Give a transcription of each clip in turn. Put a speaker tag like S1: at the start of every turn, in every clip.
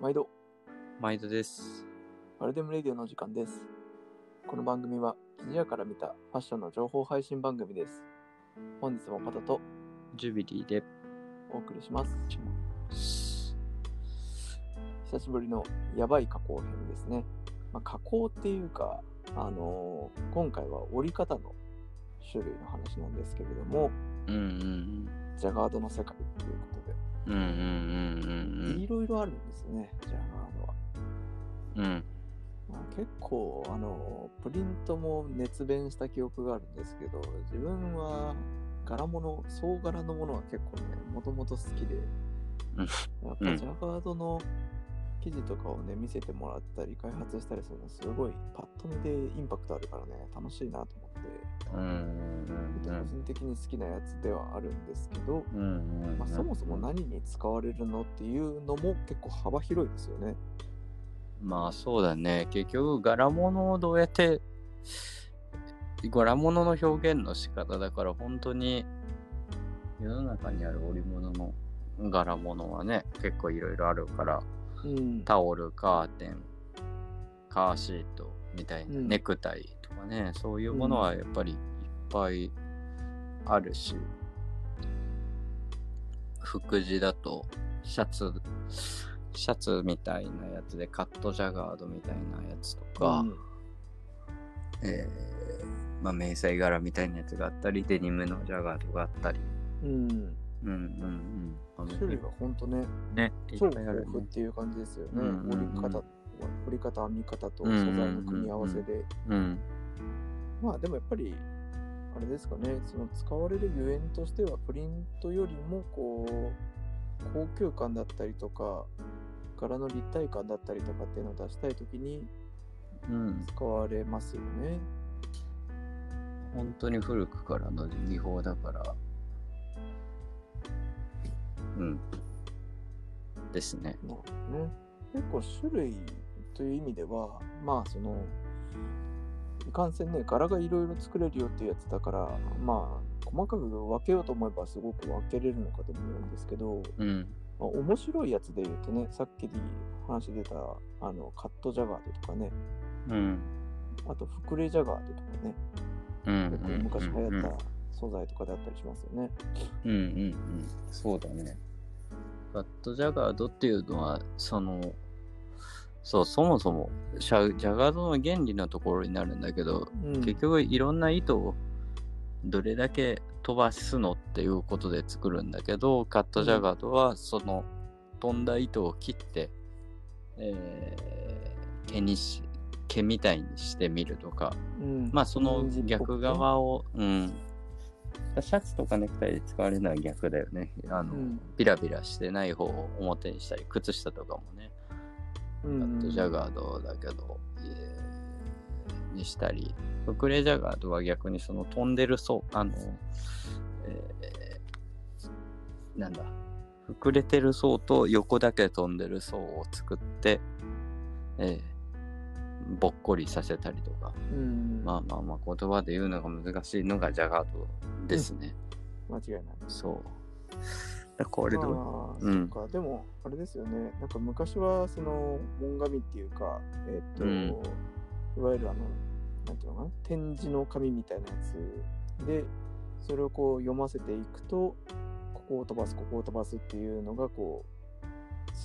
S1: 毎度、
S2: 毎度です。
S1: アルデムレディオの時間です。この番組は、記事屋から見たファッションの情報配信番組です。本日もパタと
S2: ジュビリーで。
S1: お送りします。久しぶりのやばい加工編ですね。まあ、加工っていうか、あのー今回は折り方の種類の話なんですけれども、
S2: うんうん
S1: ジャガードの世界ということで、
S2: うん。うんうんうんうん
S1: いろいろあるんですね、ジャガードは。
S2: うん。うん。
S1: まあ、結構あのプリントも熱弁した記憶があるんですけど自分は柄物総柄のものは結構ねもともと好きで
S2: うん
S1: やっぱジャガードの生地とかをね見せてもらったり開発したりするのすごいパッと見でインパクトあるからね楽しいなと思
S2: うんうん
S1: 個人的に好きなやつではあるんですけど、
S2: うんうんうん。
S1: まあ、そもそも何に使われるのっていうのも結構幅広いですよね。
S2: まあそうだね。結局、柄物をどうやって、柄物の表現の仕方だから、本当に世の中にある織物の柄物はね、結構いろいろあるから、
S1: うん、
S2: タオル、カーテン、カーシートみたいな、
S1: うん
S2: ネクタイとかね、そういうものはやっぱりいっぱいあるし、服地だとシャツ、シャツみたいなやつでカットジャガードみたいなやつとか、
S1: うん
S2: えーまあ、迷彩柄みたいなやつがあったり、デニムのジャガードがあったり、
S1: うん、
S2: うんうんうん。
S1: 種類が本当ね
S2: ね、いっ
S1: 超。豊富っていう感じですよね。
S2: うんうんうん
S1: 折り方、折り方、編み方と素材の組み合わせで。
S2: うん。
S1: まあでもやっぱり、あれですかね、その使われるゆえんとしては、プリントよりも、こう、高級感だったりとか、柄の立体感だったりとかっていうのを出したいときに
S2: うん。
S1: 使われますよね。
S2: 本当に古くからの技法だから、うん。ですね。
S1: ね。結構種類という意味では、まあその、いかんせんね、柄がいろいろ作れるよっていうやつだから、まあ、細かく分けようと思えばすごく分けれるのかと思うんですけど、
S2: うん。
S1: まあ、面白いやつで言うとね、さっき話出たあのカットジャガードとかね、
S2: うん。
S1: あとフクレジャガードとかね、
S2: うん。
S1: 昔流行った素材とかであったりしますよね。
S2: うんうんうん。そうだね。カットジャガードっていうのは、その、そう、そもそもシャジャガードの原理のところになるんだけど、
S1: うん、
S2: 結局いろんな糸をどれだけ飛ばすのっていうことで作るんだけど、カットジャガードはその飛んだ糸を切って、えー毛にし、毛みたいにしてみるとか、
S1: うん。
S2: まあその逆側を、うん。シャツとかネクタイで使われるのは逆だよね。あの、
S1: うん。
S2: ビラビラしてない方を表にしたり、靴下とかもね、ットジャガードだけど、えーにしたり、フクレジャガードは逆にその飛んでる層、あの、えーなんだ、膨れてる層と横だけ飛んでる層を作って、えーぼっこりさせたりとか、
S1: うん、
S2: まあまあまあ言葉で言うのが難しいのがジャガードですね。
S1: 間違いない。
S2: そう。だこれどう、
S1: ああ、
S2: うん
S1: か。でも、あれですよね。なんか昔は、その、門紙っていうか、えっ、と、
S2: うん
S1: いわゆるあの、なんていうのかな、展示の紙みたいなやつで、それをこう読ませていくと、ここを飛ばす、ここを飛ばすっていうのが、こう、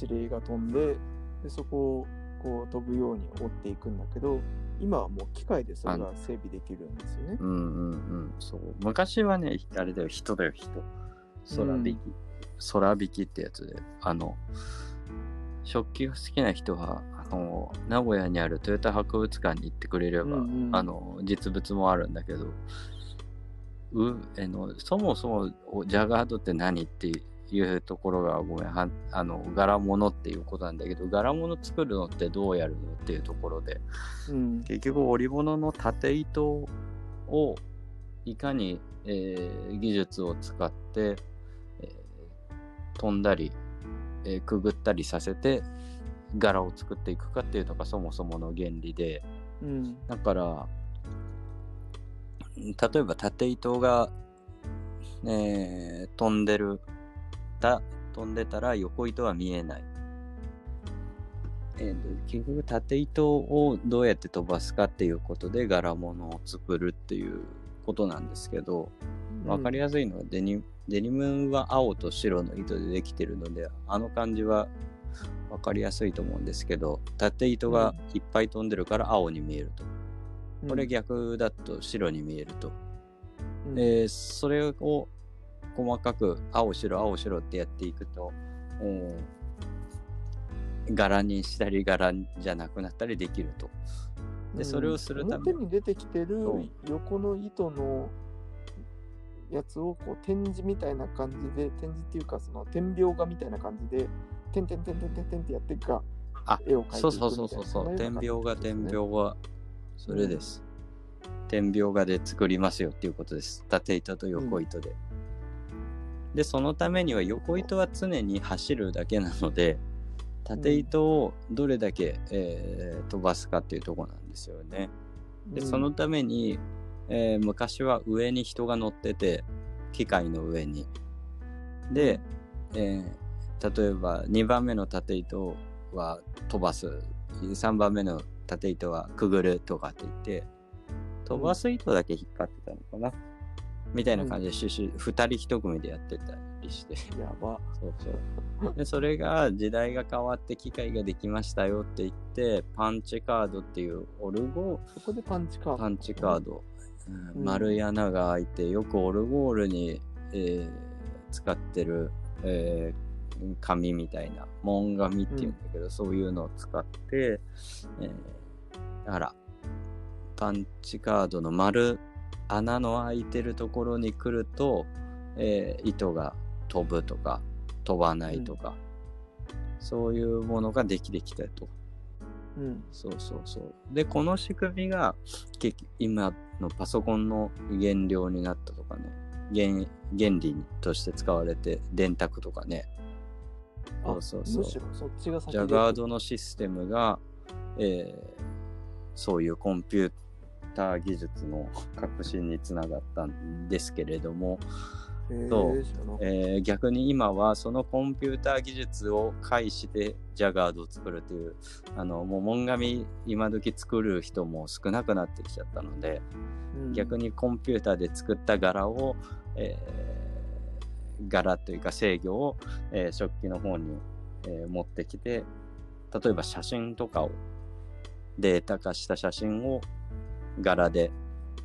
S1: 指令が飛んで、でそこをこう飛ぶように折っていくんだけど、今はもう機械でそれが整備できるんですよね。
S2: うんうんうん。そう。昔はね、あれだよ、人だよ、人。空引き。空引きってやつで。あの、食器が好きな人は、あの、名古屋にあるトヨタ博物館に行ってくれれば、
S1: うんうん
S2: あの、実物もあるんだけど、う、えの、そもそもおジャガードって何っていうところが、ごめん、はあの、柄物っていうことなんだけど、柄物作るのってどうやるのっていうところで、
S1: うん。
S2: 結局織物の縦糸をいかに、えー技術を使って、えー飛んだり、えーくぐったりさせて柄を作っていくかっていうのがそもそもの原理で
S1: うん。
S2: だから例えば縦糸が、えー飛んでるた飛んでたら横糸は見えないえーと結局縦糸をどうやって飛ばすかっていうことで柄物を作るっていうことなんですけど、分かりやすいのはデニ,、デニムは青と白の糸でできてるのであの感じは分かりやすいと思うんですけど縦糸がいっぱい飛んでるから青に見えると、これ逆だと白に見えると、
S1: うん。
S2: でそれを細かく青白青白ってやっていくと、えー柄にしたり柄じゃなくなったりできると。でそれをするため
S1: 表に出てきてる横の糸のやつをこう展示みたいな感じで展示っていうかその点描画みたいな感じで点点点点点点ってやっていくか
S2: あ
S1: 絵を描いていく
S2: そうそうそうそうそう。
S1: みたい
S2: 点描画点描画それです、点描画で作りますよっていうことです。縦糸と横糸で、でそのためには横糸は常に走るだけなので縦糸をどれだけ、えー飛ばすかっていうところなんですよね。で、
S1: うん。
S2: そのために、えー昔は上に人が乗ってて機械の上に。で、えー例えば2番目の縦糸は飛ばす。3番目の縦糸はくぐるとかって言って飛ばす糸だけ引っ張ってたのかな、みたいな感じでシュシュ2人1組でやってたりして。
S1: やば。
S2: そうそう。で、それが時代が変わって機械ができましたよって言って、パンチカードっていうオルゴ
S1: そこでパンチカード。
S2: パンチカード、丸い穴が開いて、よくオルゴールに、えー使ってる、えー紙みたいな、門紙っていうんだけど、そういうのを使って、えーだから、パンチカードの丸、穴の開いてるところに来ると、えー糸が飛ぶとか、飛ばないとか、そういうものができてきたと。
S1: うん
S2: そうそうそう。で、この仕組みが今のパソコンの原料になったとかね、原原理として使われて、電卓とかね、
S1: あ
S2: そうそうそう。ジャガードのシステムが、えーそういうコンピューター技術の革新につながったんですけれども、
S1: へ
S2: そう。えー逆に今はそのコンピューター技術を介してジャガードを作るというあのもう門紙今時作る人も少なくなってきちゃったので、
S1: うん。
S2: 逆にコンピューターで作った柄を、えー柄というか制御を、えー食器の方に、えー持ってきて例えば写真とかをデータ化した写真を柄で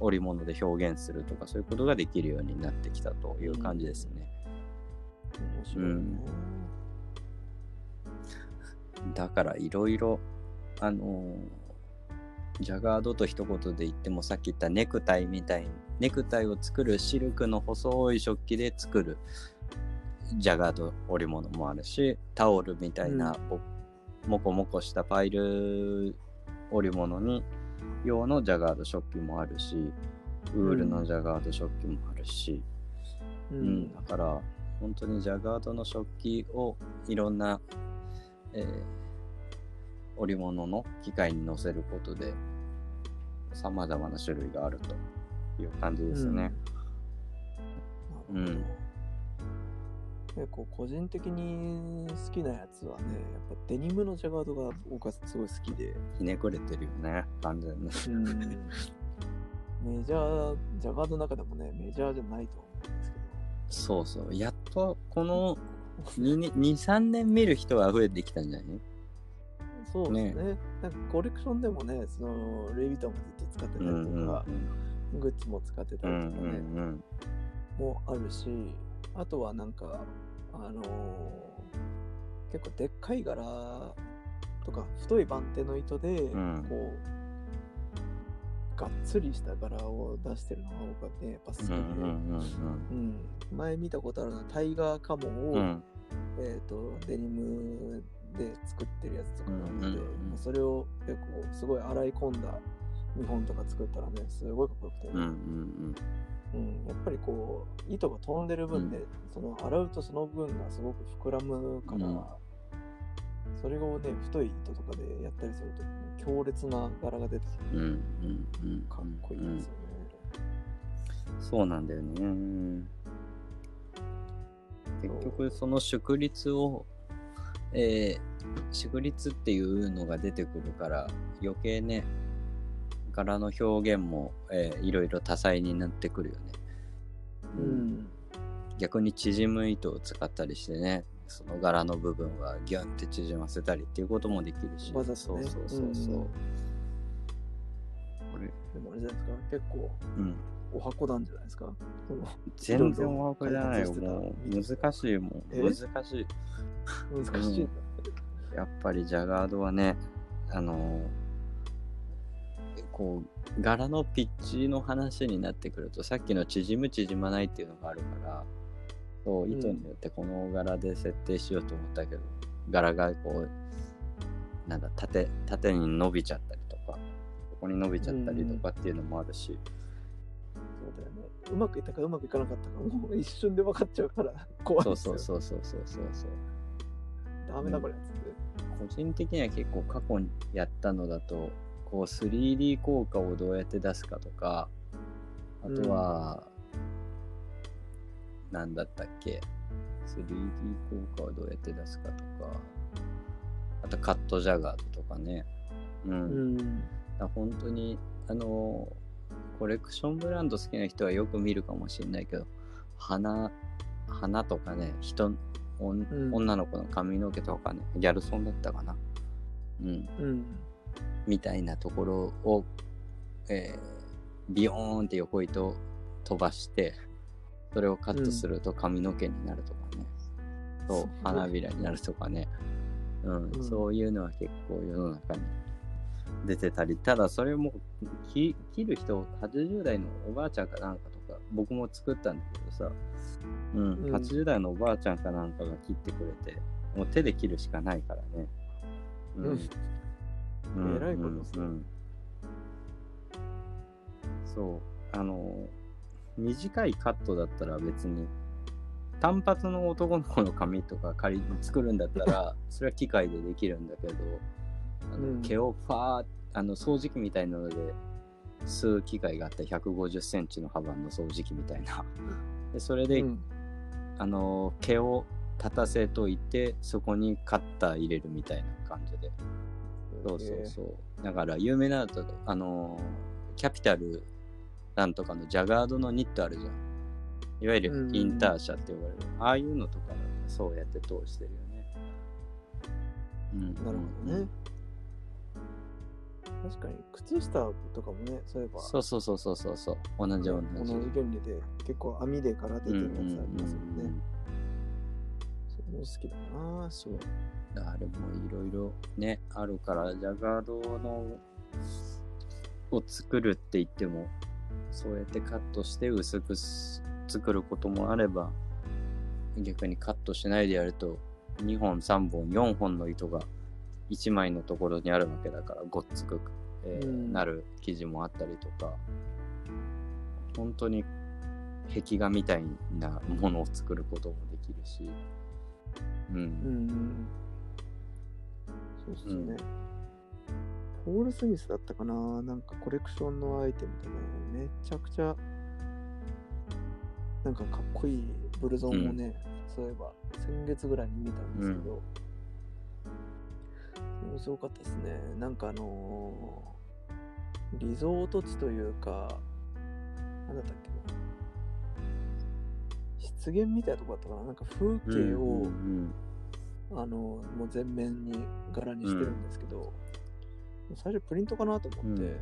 S2: 織物で表現するとかそういうことができるようになってきたという感じです
S1: ね。
S2: うん。だからいろいろあのージャガードと一言で言ってもさっき言ったネクタイみたいにネクタイを作るシルクの細い食器で作るジャガード織物もあるしタオルみたいなぼもこもこしたパイル織物に用のジャガード食器もあるしウールのジャガード食器もあるし、
S1: う
S2: うんん、だから本当にジャガードの食器をいろんな、えー織物の機械に乗せることでさまざまな種類があるという感じですね。
S1: うん。なるほど結構個人的に好きなやつはねやっぱデニムのジャガードが僕はすごい好きで、
S2: ひねくれてるよね完全に。
S1: うん、メジャージャガードの中でもねメジャーじゃないと思うんですけど。
S2: そうそう。やっとこの23年見る人が増えてきたんじゃない？
S1: そうですね。なんかコレクションでもねそのルイ・ヴィトンがずっと使ってたりと
S2: うんうんうん。
S1: か、グッズも使ってた
S2: うん
S1: りとかね、
S2: うん。
S1: もあるしあとはなんかあのー結構でっかい柄とか太い番手の糸で、
S2: ん。
S1: こうがっつりした柄を出してるのが僕はねやっぱ好きで、
S2: うん
S1: 前見たことあるのはタイガーカモを、
S2: うん。うん
S1: えー、とデニムで作ってるやつとかなので、
S2: うんうんうん
S1: もうそれを結構すごい洗い込んだ見本とか作ったらねすごいかっこよくて。ね、
S2: うんうん。
S1: うん、やっぱりこう糸が飛んでる分で、その洗うとその分がすごく膨らむから、
S2: うん。
S1: それをね太い糸とかでやったりすると強烈な柄が出てきて
S2: うんうんうんうん。
S1: かっこいいですよね。
S2: そうなんだよね。結局その縮率を、えー、祝律っていうのが出てくるから余計ね柄の表現も、えー、いろいろ多彩になってくるよね。
S1: うん。
S2: 逆に縮む糸を使ったりしてねその柄の部分はギュンって縮ませたりっていうこともできるし。
S1: ね。
S2: そうそうそうそう、
S1: うん。
S2: これ。
S1: でもあれじゃないですか、結構
S2: うん。
S1: お箱なんじゃないですか。
S2: 全然お分かじゃないよ。もう難しいもん。
S1: え？
S2: 難しい。
S1: 難しい。
S2: やっぱりジャガードはねあのーこう柄のピッチの話になってくるとさっきの縮む縮まないっていうのがあるからそう糸によってこの柄で設定しようと思ったけど、柄がこうなんだ縦縦に伸びちゃったりとかここに伸びちゃったりとかっていうのもあるし、
S1: そうだよね。うまくいったかうまくいかなかったか、もう一瞬で分かっちゃうから怖い
S2: そう
S1: ですよ。
S2: そうそうそうそうそうそう
S1: ダメだこれっつって。
S2: 個人的には結構過去にやったのだとこう 3D 効果をどうやって出すかとかあとは、なんだったっけ？3D 効果をどうやって出すかとかあとカットジャガードとかね。うん、
S1: うん。
S2: だ本当にあのコレクションブランド好きな人はよく見るかもしれないけど花花とかね人おん
S1: うん。
S2: 女の子の髪の毛とかねギャルソンだったかな。うん。
S1: うん。
S2: みたいなところを、えービヨーンって横糸飛ばしてそれをカットすると髪の毛になるとかね、そう
S1: すごい
S2: 花びらになるとかね、うん
S1: うん。
S2: そういうのは結構世の中に出てたりただそれもき切る人80代のおばあちゃんかなんかとか僕も作ったんだけどさ、うん
S1: うん。
S2: 80代のおばあちゃんかなんかが切ってくれてもう手で切るしかないからね。
S1: うん。
S2: うん
S1: えらいことですね
S2: そう。あの短いカットだったら別に単発の男の子の髪とか仮に作るんだったら それは機械でできるんだけどあの、
S1: うん。
S2: 毛をファーあの掃除機みたいなので吸う機械があって150センチの幅の掃除機みたいな。でそれで、
S1: うん。
S2: あの毛を立たせといてそこにカッター入れるみたいな感じでそうそうそう。だから有名なのあのーキャピタルなんとかのジャガードのニットあるじゃん。いわゆ
S1: うん
S2: るインターシャって呼ばれる。ああいうのとかそうやって通してるよね。うん。
S1: なるほどね。確かに、靴下とかもね、そういえば、
S2: そうそうそうそうそうそう。同じ同
S1: 同
S2: じ。
S1: じ原理で結構網でから出てるやつありますもんね。それも好きだな
S2: そう。あれもいろいろね、あるから、ジャガードのを作るって言っても、そうやってカットして薄くす作ることもあれば、逆にカットしないでやると、2本、3本、4本の糸が1枚のところにあるわけだから、ごっつく、えー
S1: うん。
S2: なる生地もあったりとか、本当に壁画みたいなものを作ることもできるし、うん
S1: うんうん。そうっすね。ポール・スミスだったかななんかコレクションのアイテムでね、めちゃくちゃ、なんかかっこいいブルゾンもね、そういえば先月ぐらいに見たんですけど、それもすごかったですね。なんかあのーリゾート地というか、なんだったっけな。湿原みたいなとこだったかな。なんか風景を、
S2: うん
S1: あのもう全面に柄にしてるんですけど、最初プリントかなと思って、
S2: うん。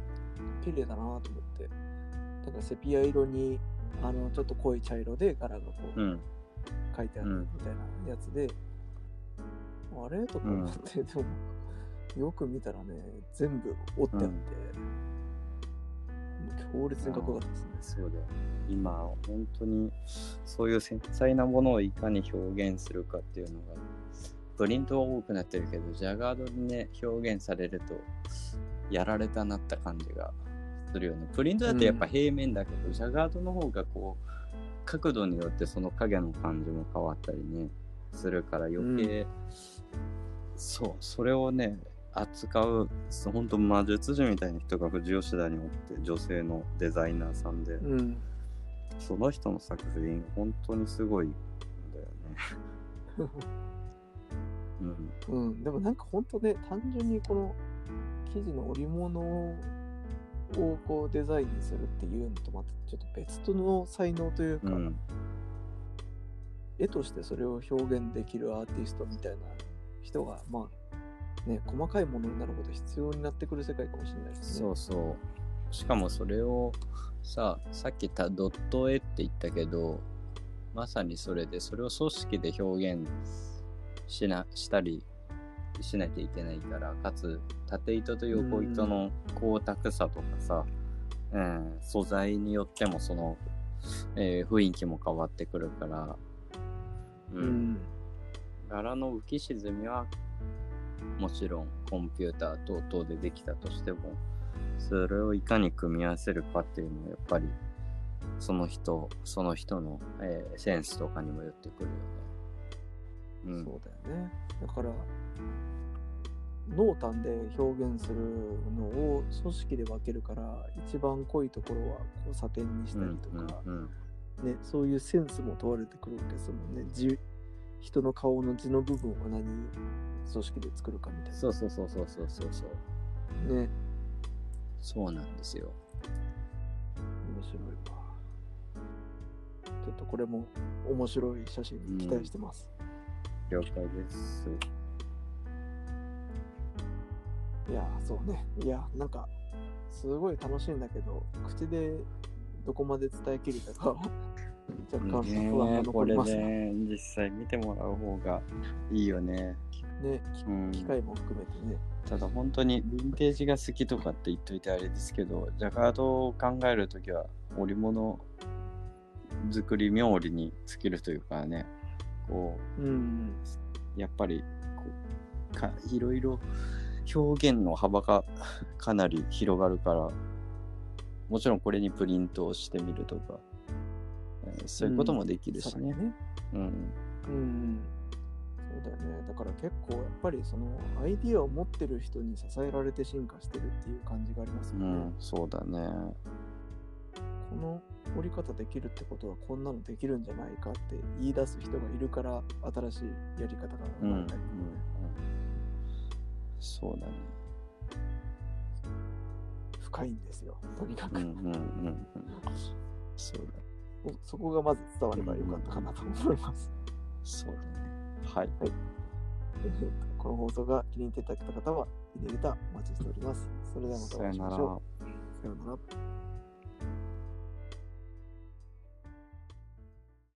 S1: 綺麗だなと思ってだからセピア色にあのちょっと濃い茶色で柄がこう、
S2: うん。うん
S1: 書いてあるみたいなやつで、あれ？とか思って、でもよく見たらね全部折ってあって、強烈にかっこよかったですね。
S2: そうだよ今本当にそういう繊細なものをいかに表現するかっていうのがプリントは多くなってるけどジャガードにね表現されるとやられたなった感じがするよね。プリントだとやっぱ平面だけど、ジャガードの方がこう角度によってその影の感じも変わったりねするから余計、そうそれをね扱う本当魔術師みたいな人が富士吉田におって女性のデザイナーさんで、
S1: うん
S2: その人の作品本当にすごいんだよね。うん。
S1: うん、でもなんか本当ね、単純にこの生地の織物をこうデザインするっていうのとまたちょっと別との才能というか、
S2: うん。
S1: 絵としてそれを表現できるアーティストみたいな人が、まあ、ね、細かいものになるほど必要になってくる世界かもしれないですね。
S2: そうそう。しかもそれをさ、さっきたドット絵って言ったけど、まさにそれで、それを組織で表現しなしたりしなきゃいけないから、かつ縦糸と横糸の光沢さとかさ、うん、素材によってもその、えー雰囲気も変わってくるから、う
S1: うんん。
S2: 柄の浮き沈みはもちろんコンピューター等々でできたとしてもそれをいかに組み合わせるかっていうのはやっぱりその人その人の、えーセンスとかにもよってくるよね。うん、
S1: そうだよね。だから、濃淡で表現するのを組織で分けるから、一番濃いところはこうサテンにしたりとか、ね、そういうセンスも問われてくるわけですもんね。字人の顔の字の部分を何組織で作るかみたいな。
S2: そうそうそうそうそうそうそう
S1: ね、
S2: そうなんですよ。
S1: 面白いわ。ちょっとこれも面白い写真に期待してます。
S2: 了解です。
S1: いやー、そうね。いや、なんか、すごい楽しいんだけど、口でどこまで伝えきれたかは若干不安が
S2: ねこれ
S1: 残りますね。
S2: ね実際見てもらう方がいいよね。
S1: ね、き
S2: うん
S1: 機械も含めてね。
S2: ただ本当にヴィンテージが好きとかって言っといてあれですけど、ジャガードを考えるときは織物作り冥利に尽きるというかね、こ
S1: うん。
S2: う、やっぱりこうかいろいろ表現の幅がかなり広がるから、もちろんこれにプリントをしてみるとか、えーそういうこともできるしね。
S1: ね。
S2: うん。
S1: うん。そうだよね。だから結構やっぱりそのアイディアを持ってる人に支えられて進化してるっていう感じがありますよね。
S2: うん、そうだね。
S1: この折り方できるってことはこんなのできるんじゃないかって言い出す人がいるから新しいやり方が生まれたりとかね。。
S2: そうだね。
S1: 深いんですよ。とにかく。
S2: うん、うん、うん、うん。そうだ。
S1: おそこがまず伝わればよかったかなと思います。
S2: そうだね。はい。
S1: えーとこの放送が気に入っていただけた方は、いいねレターお待ちしております。それではまたお会いしましょう。さようなら。